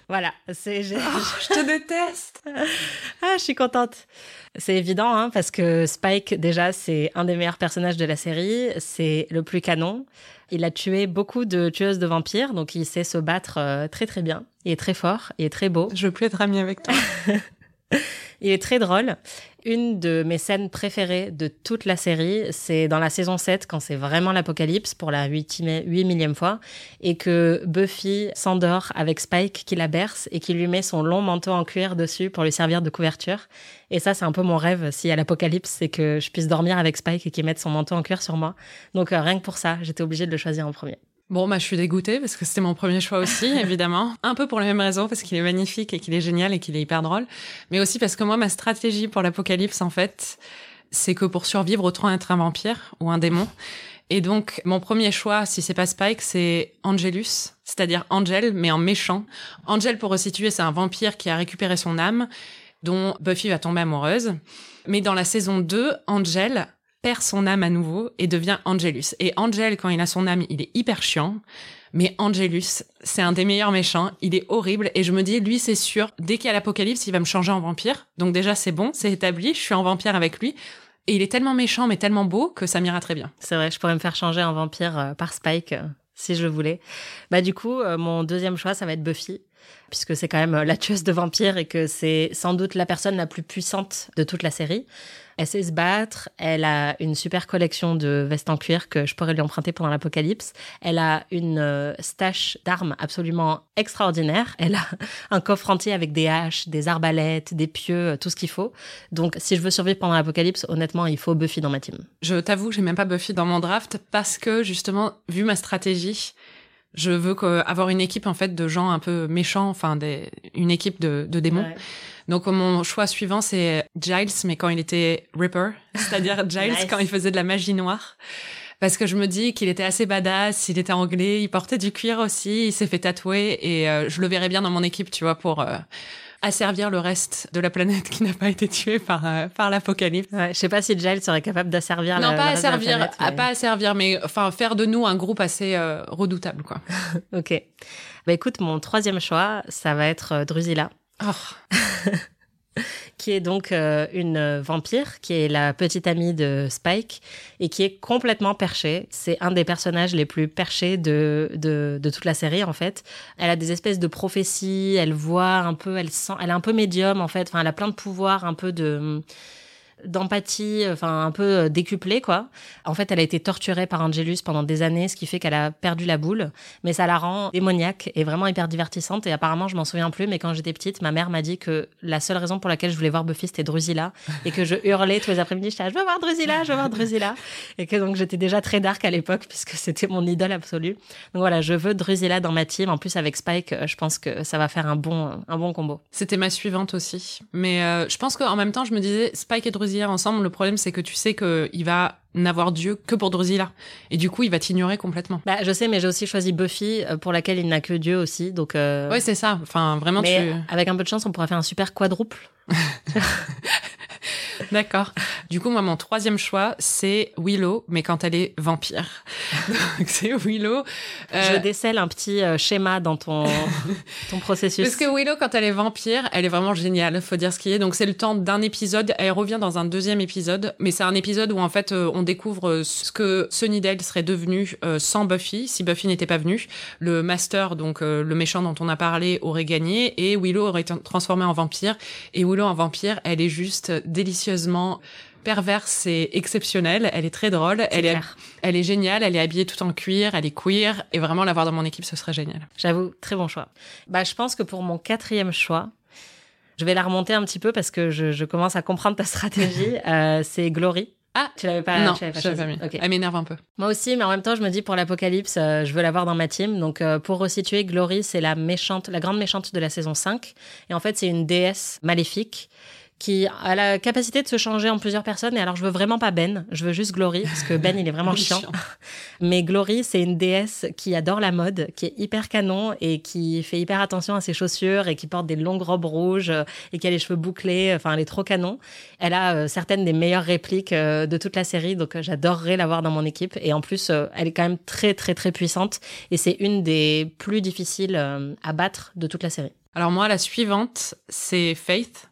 Voilà, c'est j'ai- Je te déteste. ah, je suis contente. C'est évident, hein, parce que Spike, déjà, c'est un des meilleurs personnages de la série. C'est le plus canon. Il a tué beaucoup de tueuses de vampires, donc il sait se battre euh, très très bien. Il est très fort, il est très beau. Je veux plus être amie avec toi. Il est très drôle. Une de mes scènes préférées de toute la série, c'est dans la saison 7, quand c'est vraiment l'apocalypse pour la huit millième fois, et que Buffy s'endort avec Spike qui la berce et qui lui met son long manteau en cuir dessus pour lui servir de couverture. Et ça, c'est un peu mon rêve, y a l'apocalypse, c'est que je puisse dormir avec Spike et qu'il mette son manteau en cuir sur moi. Donc euh, rien que pour ça, j'étais obligée de le choisir en premier. Bon, bah, je suis dégoûtée parce que c'était mon premier choix aussi, évidemment. Un peu pour les mêmes raisons, parce qu'il est magnifique et qu'il est génial et qu'il est hyper drôle. Mais aussi parce que moi, ma stratégie pour l'apocalypse, en fait, c'est que pour survivre, autant être un vampire ou un démon. Et donc, mon premier choix, si c'est pas Spike, c'est Angelus, c'est-à-dire Angel, mais en méchant. Angel, pour resituer, c'est un vampire qui a récupéré son âme, dont Buffy va tomber amoureuse. Mais dans la saison 2, Angel perd son âme à nouveau et devient Angelus. Et Angel, quand il a son âme, il est hyper chiant. Mais Angelus, c'est un des meilleurs méchants. Il est horrible. Et je me dis, lui, c'est sûr, dès qu'il y a l'apocalypse, il va me changer en vampire. Donc déjà, c'est bon, c'est établi. Je suis en vampire avec lui. Et il est tellement méchant, mais tellement beau que ça m'ira très bien. C'est vrai, je pourrais me faire changer en vampire euh, par Spike euh, si je le voulais. Bah du coup, euh, mon deuxième choix, ça va être Buffy, puisque c'est quand même euh, la tueuse de vampires et que c'est sans doute la personne la plus puissante de toute la série. Elle sait se battre, elle a une super collection de vestes en cuir que je pourrais lui emprunter pendant l'apocalypse. Elle a une euh, stash d'armes absolument extraordinaire. Elle a un coffre entier avec des haches, des arbalètes, des pieux, euh, tout ce qu'il faut. Donc si je veux survivre pendant l'apocalypse, honnêtement, il faut Buffy dans ma team. Je t'avoue, j'ai même pas Buffy dans mon draft parce que justement, vu ma stratégie, je veux avoir une équipe en fait de gens un peu méchants, enfin des, une équipe de, de démons. Ouais. Donc mon choix suivant c'est Giles, mais quand il était Ripper, c'est-à-dire Giles Nice. quand il faisait de la magie noire. Parce que je me dis qu'il était assez badass, il était anglais, il portait du cuir aussi, il s'est fait tatouer et euh, je le verrais bien dans mon équipe, tu vois, pour euh, asservir le reste de la planète qui n'a pas été tuée par euh, par l'apocalypse. Ouais, je sais pas si Giles serait capable d'asservir Non, la- pas le reste de la servir, planète, à mais- pas à servir, mais enfin faire de nous un groupe assez euh, redoutable, quoi. Ok. Bah écoute, mon troisième choix, ça va être euh, Drusilla, Oh, qui est donc euh, une euh, vampire, qui est la petite amie de Spike et qui est complètement perchée. C'est un des personnages les plus perchés de, de, de toute la série en fait. Elle a des espèces de prophéties, elle voit un peu, elle sent, elle est un peu médium en fait. Enfin, elle a plein de pouvoirs, un peu de d'empathie, enfin un peu euh, décuplée quoi. En fait, elle a été torturée par Angelus pendant des années, ce qui fait qu'elle a perdu la boule, mais ça la rend démoniaque et vraiment hyper divertissante. Et apparemment, je m'en souviens plus, mais quand j'étais petite, ma mère m'a dit que la seule raison pour laquelle je voulais voir Buffy, c'était Drusilla, et que je hurlais tous les après-midi, j'étais là, je veux voir Drusilla, je veux voir Drusilla, et que donc j'étais déjà très dark à l'époque puisque c'était mon idole absolue. Donc voilà, je veux Drusilla dans ma team. En plus avec Spike, euh, je pense que ça va faire un bon un bon combo. c'était ma suivante aussi. Mais euh, je pense qu'en même temps, je me disais Spike et Drusilla, Ensemble, le problème c'est que tu sais qu'il va n'avoir Dieu que pour Drusilla. Et du coup, il va t'ignorer complètement. Bah, je sais, mais j'ai aussi choisi Buffy, euh, pour laquelle il n'a que Dieu aussi. Donc, euh... Ouais, c'est ça. Enfin, vraiment, mais avec un peu de chance, on pourrait faire un super quadruple. D'accord. Du coup, moi, mon troisième choix, c'est Willow, mais quand elle est vampire. Donc, c'est Willow. Euh... Je décèle un petit euh, schéma dans ton, ton processus. Parce que Willow, quand elle est vampire, elle est vraiment géniale, faut dire ce qui est. Donc, c'est le temps d'un épisode. Elle revient dans un deuxième épisode, mais c'est un épisode où, en fait, euh, on découvre euh, ce que Sunnydale serait devenu sans Buffy, si Buffy n'était pas venue. Le Master, donc le méchant dont on a parlé, aurait gagné, et Willow aurait été transformée en vampire. Et Willow en vampire, elle est juste délicieusement perverse et exceptionnelle. Elle est très drôle. Elle est, elle est géniale. Elle est habillée tout en cuir. Elle est queer. Et vraiment, l'avoir dans mon équipe, ce serait génial. J'avoue, très bon choix. Bah, je pense que pour mon quatrième choix, je vais la remonter un petit peu parce que je, je commence à comprendre ta stratégie. euh, c'est Glory. Ah, tu l'avais pas Non, tu pas je pas mis. Ok. Elle m'énerve un peu. Moi aussi, mais en même temps, je me dis pour l'apocalypse, euh, je veux l'avoir dans ma team. Donc, euh, pour resituer, Glory, c'est la méchante, la grande méchante de la saison 5. Et en fait, c'est une déesse maléfique qui a la capacité de se changer en plusieurs personnes. Et alors, je veux vraiment pas Ben, je veux juste Glory, parce que Ben, il est vraiment chiant. chiant. Mais Glory, c'est une déesse qui adore la mode, qui est hyper canon et qui fait hyper attention à ses chaussures et qui porte des longues robes rouges euh, et qui a les cheveux bouclés. Enfin, elle est trop canon. Elle a euh, certaines des meilleures répliques euh, de toute la série, donc euh, j'adorerais l'avoir dans mon équipe. Et en plus, elle est quand même très, très, très puissante et c'est une des plus difficiles à battre de toute la série. Alors moi, la suivante, c'est Faith.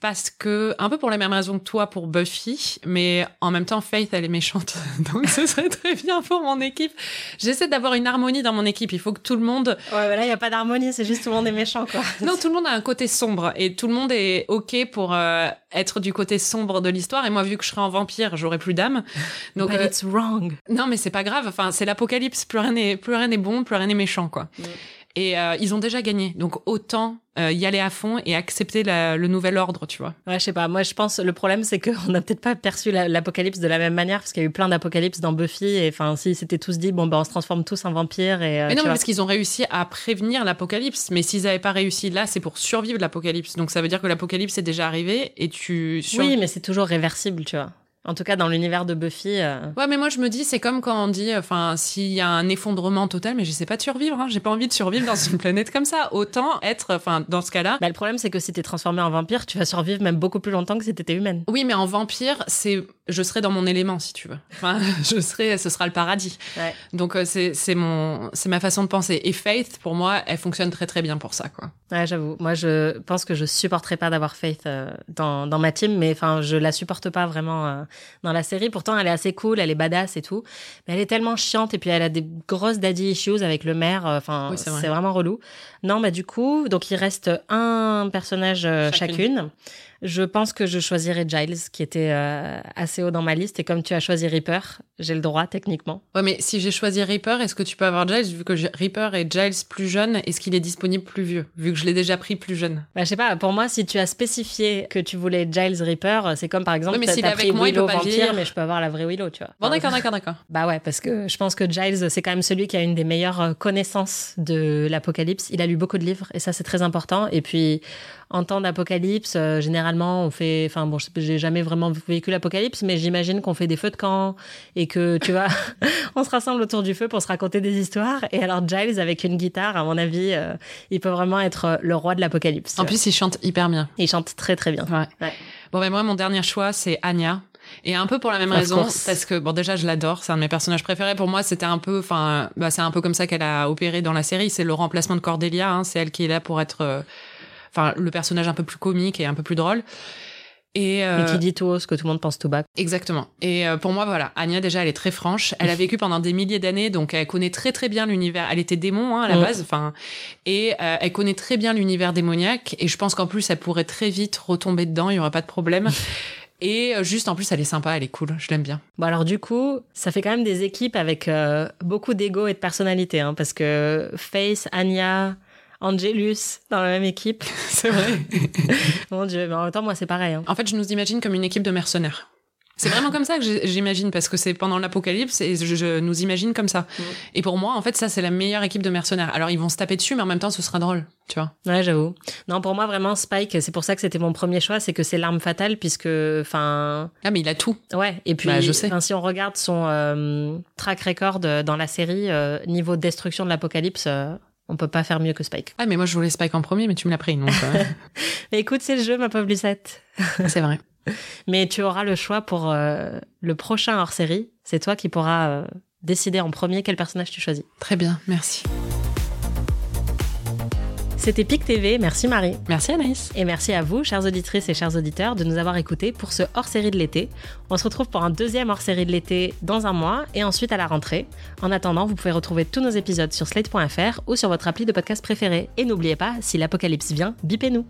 Parce que, un peu pour les mêmes raisons que toi pour Buffy, mais en même temps, Faith, elle est méchante. Donc ce serait très bien pour mon équipe. J'essaie d'avoir une harmonie dans mon équipe. Il faut que tout le monde... Ouais, mais là, il n'y a pas d'harmonie, c'est juste tout le monde est méchant, quoi. Non, tout le monde a un côté sombre et tout le monde est OK pour euh, être du côté sombre de l'histoire. Et moi, vu que je serai en vampire, j'aurai plus d'âme. Donc, But euh, it's wrong. non, mais c'est pas grave. Enfin, c'est l'apocalypse. Plus rien n'est, plus rien n'est bon, plus rien n'est méchant, quoi. Et euh, ils ont déjà gagné. Donc autant euh, y aller à fond et accepter la- le nouvel ordre, tu vois. Ouais, je sais pas. Moi, je pense le problème, c'est qu'on n'a peut-être pas perçu la- l'apocalypse de la même manière parce qu'il y a eu plein d'apocalypses dans Buffy. Et enfin, si s'étaient tous dit, bon, ben, on se transforme tous en vampires et. euh, mais non, mais parce qu'ils ont réussi à prévenir l'apocalypse. Mais s'ils n'avaient pas réussi là, c'est pour survivre l'apocalypse. Donc ça veut dire que l'apocalypse est déjà arrivé et tu... sur- Oui, mais c'est toujours réversible, tu vois. En tout cas, dans l'univers de Buffy. euh, Ouais, mais moi je me dis, c'est comme quand on dit, enfin, s'il y a un effondrement total, mais j'essaie pas de survivre, hein. j'ai pas envie de survivre dans une planète comme ça. Autant être, enfin, dans ce cas-là. Bah, le problème, c'est que si t'es transformé en vampire, tu vas survivre même beaucoup plus longtemps que si t'étais humaine. Oui, mais en vampire, c'est, je serai dans mon élément, si tu veux. Enfin, je serai, ce sera le paradis. Ouais. Donc euh, c'est, c'est mon, c'est ma façon de penser. Et Faith, pour moi, elle fonctionne très très bien pour ça, quoi. Ouais, j'avoue. Moi, je pense que je supporterais pas d'avoir Faith euh, dans, dans ma team, mais enfin, je la supporte pas vraiment euh, dans la série. Pourtant, elle est assez cool, elle est badass et tout, mais elle est tellement chiante et puis elle a des grosses daddy issues avec le maire. euh, Enfin, Oui, c'est c'est vrai. vraiment relou. Non, bah du coup, donc il reste un personnage Chacune. chacune. Je pense que je choisirais Giles, qui était euh, assez haut dans ma liste. Et comme tu as choisi Reaper, j'ai le droit techniquement. Ouais, mais si j'ai choisi Reaper, est-ce que tu peux avoir Giles, vu que Reaper est Giles plus jeune, est-ce qu'il est disponible plus vieux, vu que je l'ai déjà pris plus jeune? Bah, je sais pas, pour moi, si tu as spécifié que tu voulais Giles Reaper, c'est comme par exemple, Oui, mais t'as est avec il peut Willow pas vampire, vieillir. mais je peux avoir la vraie Willow, tu vois. Bon, d'accord, d'accord, d'accord. Bah ouais, parce que je pense que Giles, c'est quand même celui qui a une des meilleures euh, connaissances de l'apocalypse. Il a lu beaucoup de livres et ça, c'est très important. Et puis, en temps d'apocalypse, euh, généralement, on fait, enfin bon, j'ai jamais vraiment vécu l'apocalypse, mais j'imagine qu'on fait des feux de camp et que, tu vois, on se rassemble autour du feu pour se raconter des histoires. Et alors, Giles, avec une guitare, à mon avis, euh, il peut vraiment être euh, le roi de l'apocalypse. En vois. plus, il chante hyper bien. il chante très très bien. Ouais. Ouais. Bon, ben moi, mon dernier choix, c'est Anya. Et un peu pour la même Of raison, course. parce que bon, déjà, je l'adore, c'est un de mes personnages préférés. Pour moi, c'était un peu, enfin, bah, c'est un peu comme ça qu'elle a opéré dans la série. C'est le remplacement de Cordelia. Hein. C'est elle qui est là pour être, euh, enfin, le personnage un peu plus comique et un peu plus drôle. Et, euh, Et qui dit tout haut ce que tout le monde pense tout bas. Exactement. Et euh, pour moi, voilà, Anya déjà, elle est très franche. Elle a vécu pendant des milliers d'années, donc elle connaît très très bien l'univers. Elle était démon hein, à la base, enfin, et euh, elle connaît très bien l'univers démoniaque. Et je pense qu'en plus, elle pourrait très vite retomber dedans. Il y aura pas de problème. Et euh, juste en plus, elle est sympa, elle est cool. Je l'aime bien. Bon alors du coup, ça fait quand même des équipes avec euh, beaucoup d'ego et de personnalité, hein, parce que Face, Anya, Angelus dans la même équipe. C'est vrai. Mon Dieu, mais en même temps moi c'est pareil. hein. en fait, je nous imagine comme une équipe de mercenaires. C'est vraiment comme ça que j'imagine, parce que c'est pendant l'apocalypse et je, nous imagine comme ça. Mm. Et pour moi, en fait, ça, c'est la meilleure équipe de mercenaires. Alors, ils vont se taper dessus, mais en même temps, ce sera drôle, tu vois. Ouais, j'avoue. Non, pour moi, vraiment, Spike, c'est pour ça que c'était mon premier choix, c'est que c'est l'arme fatale, puisque, enfin. Ah, mais il a tout. Ouais, et puis, bah, je sais. si on regarde son euh, track record euh, dans la série, euh, niveau destruction de l'apocalypse, on peut pas faire mieux que Spike. Ah, mais moi, je voulais Spike en premier, mais tu me l'as pris, donc. écoute, c'est le jeu, ma pauvre Lucette. c'est vrai. Mais tu auras le choix pour euh, le prochain hors-série. C'est toi qui pourras euh, décider en premier quel personnage tu choisis. Très bien, merci. C'était PIC TV, merci Marie. Merci Anaïs. Et merci à vous, chères auditrices et chers auditeurs, de nous avoir écoutés pour ce hors-série de l'été. On se retrouve pour un deuxième hors-série de l'été dans un mois et ensuite à la rentrée. En attendant, vous pouvez retrouver tous nos épisodes sur slate.fr ou sur votre appli de podcast préféré. Et n'oubliez pas, si l'apocalypse vient, bipez-nous.